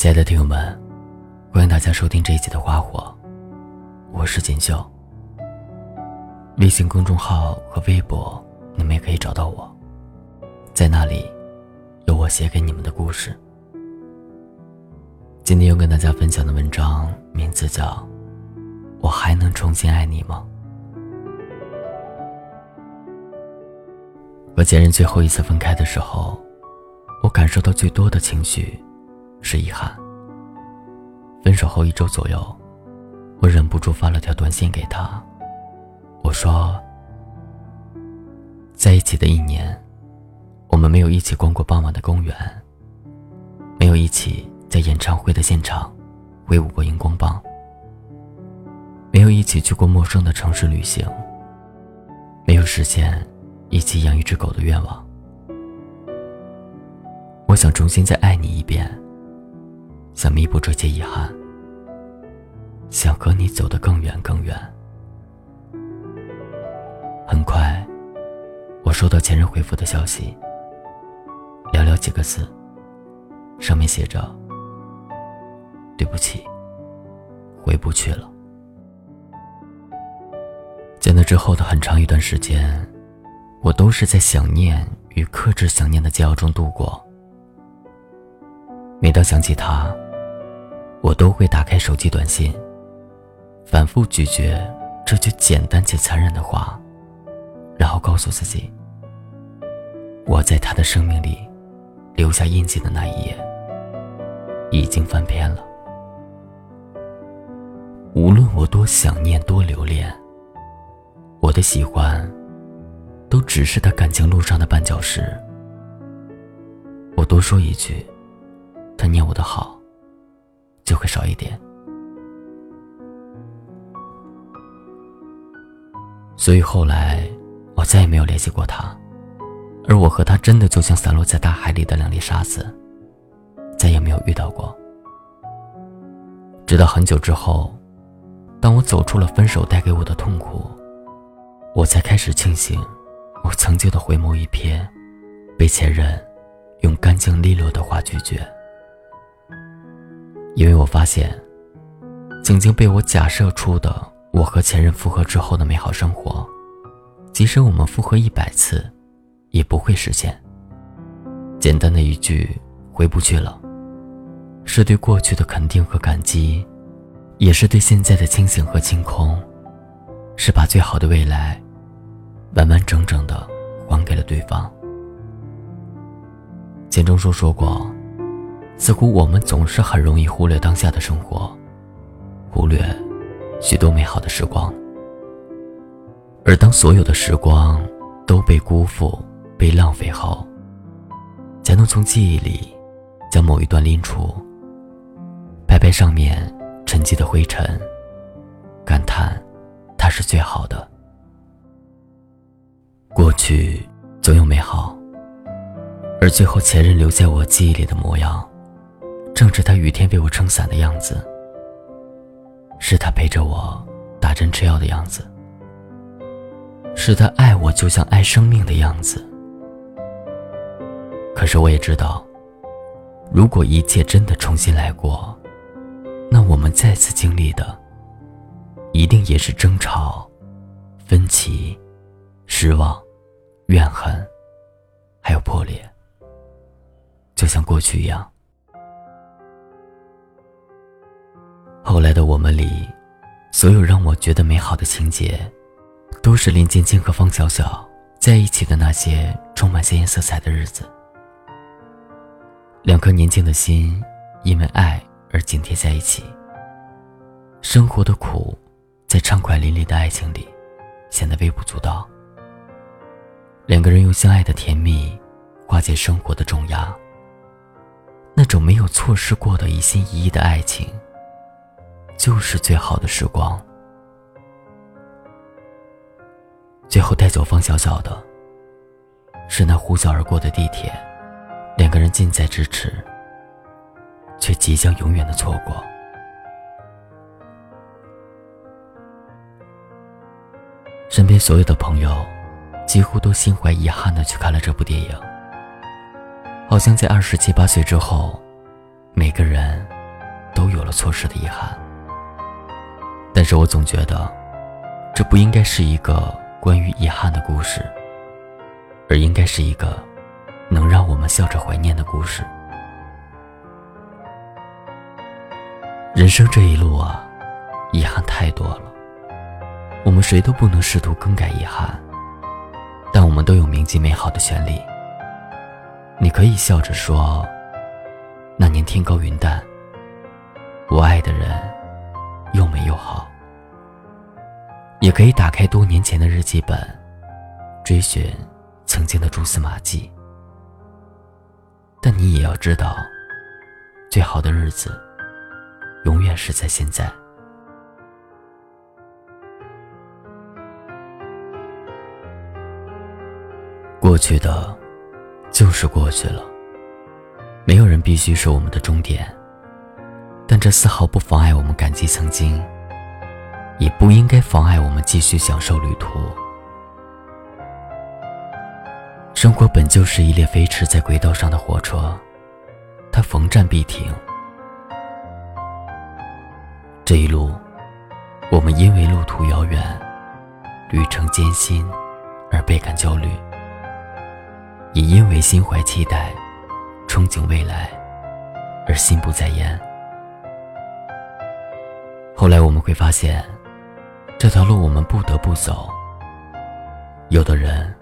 亲爱的听友们，欢迎大家收听这一集的《花火》，我是锦绣。微信公众号和微博，你们也可以找到我，在那里有我写给你们的故事。今天要跟大家分享的文章名字叫《我还能重新爱你吗》。和前任最后一次分开的时候，我感受到最多的情绪是遗憾。分手后一周左右，我忍不住发了条短信给他。我说：“在一起的一年，我们没有一起逛过傍晚的公园，没有一起在演唱会的现场挥舞过荧光棒，没有一起去过陌生的城市旅行，没有实现一起养一只狗的愿望。我想重新再爱你一遍，想弥补这些遗憾，想和你走得更远更远。”很快，我收到前任回复的消息，寥寥几个字，上面写着：“对不起，回不去了。”在那之后的很长一段时间，我都是在想念与克制想念的煎熬中度过。每当想起他，我都会打开手机短信，反复咀嚼这句简单且残忍的话。然后告诉自己，我在他的生命里留下印记的那一页已经翻篇了。无论我多想念、多留恋，我的喜欢都只是他感情路上的绊脚石。我多说一句，他念我的好就会少一点。所以后来。我再也没有联系过他，而我和他真的就像散落在大海里的两粒沙子，再也没有遇到过。直到很久之后，当我走出了分手带给我的痛苦，我才开始庆幸，我曾经的回眸一瞥，被前任用干净利落的话拒绝。因为我发现，曾经被我假设出的我和前任复合之后的美好生活。即使我们复合一百次，也不会实现。简单的一句“回不去了”，是对过去的肯定和感激，也是对现在的清醒和清空，是把最好的未来，完完整整的还给了对方。钱钟书说过：“似乎我们总是很容易忽略当下的生活，忽略许多美好的时光。”而当所有的时光都被辜负、被浪费后，才能从记忆里将某一段拎出，拍拍上面沉积的灰尘，感叹它是最好的。过去总有美好，而最后前任留在我记忆里的模样，正是他雨天为我撑伞的样子，是他陪着我打针吃药的样子。是他爱我就像爱生命的样子。可是我也知道，如果一切真的重新来过，那我们再次经历的，一定也是争吵、分歧、失望、怨恨，还有破裂，就像过去一样。后来的我们里，所有让我觉得美好的情节。都是林晶晶和方小小在一起的那些充满鲜艳色彩的日子。两颗年轻的心因为爱而紧贴在一起。生活的苦，在畅快淋漓的爱情里显得微不足道。两个人用相爱的甜蜜化解生活的重压。那种没有错失过的一心一意的爱情，就是最好的时光。最后带走方小小的，是那呼啸而过的地铁，两个人近在咫尺，却即将永远的错过。身边所有的朋友，几乎都心怀遗憾的去看了这部电影，好像在二十七八岁之后，每个人都有了错失的遗憾，但是我总觉得，这不应该是一个关于遗憾的故事，而应该是一个能让我们笑着怀念的故事。人生这一路啊，遗憾太多了，我们谁都不能试图更改遗憾，但我们都有铭记美好的权利。你可以笑着说：“那年天高云淡，我爱的人又美又好。”也可以打开多年前的日记本，追寻曾经的蛛丝马迹。但你也要知道，最好的日子永远是在现在。过去的。就是过去了，没有人必须是我们的终点，这丝毫不妨碍我们感激曾经，也不应该妨碍我们继续享受旅途。生活本就是一列飞驰在轨道上的火车，它逢站必停。这一路，我们因为路途遥远、旅程艰辛而倍感焦虑。也因为心怀期待、憧憬未来，而心不在焉。后来我们会发现，这条路我们不得不走。有的人，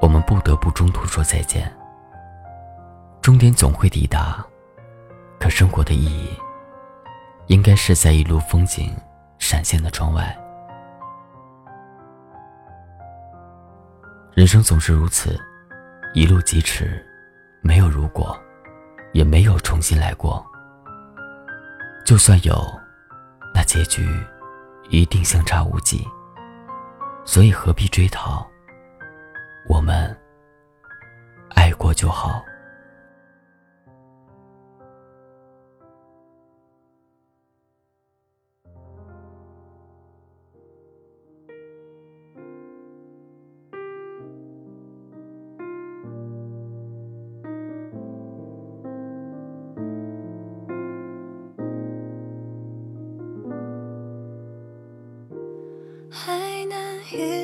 我们不得不中途说再见。终点总会抵达，可生活的意义，应该是在一路风景闪现的窗外。人生总是如此。一路疾驰，没有如果，也没有重新来过。就算有，那结局一定相差无几。所以何必追讨？我们爱过就好。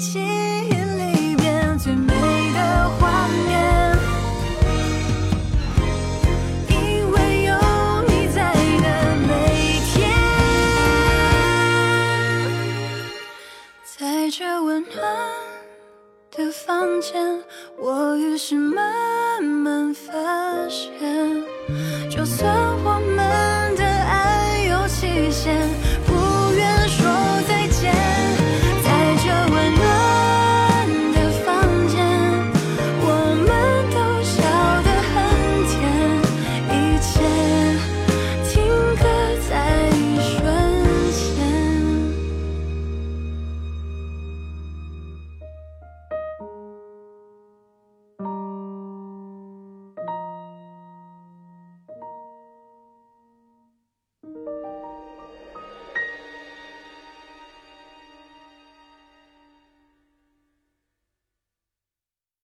记忆里面最美的画面，因为有你在的每天，在这温暖的房间，我于是慢慢发现，就算。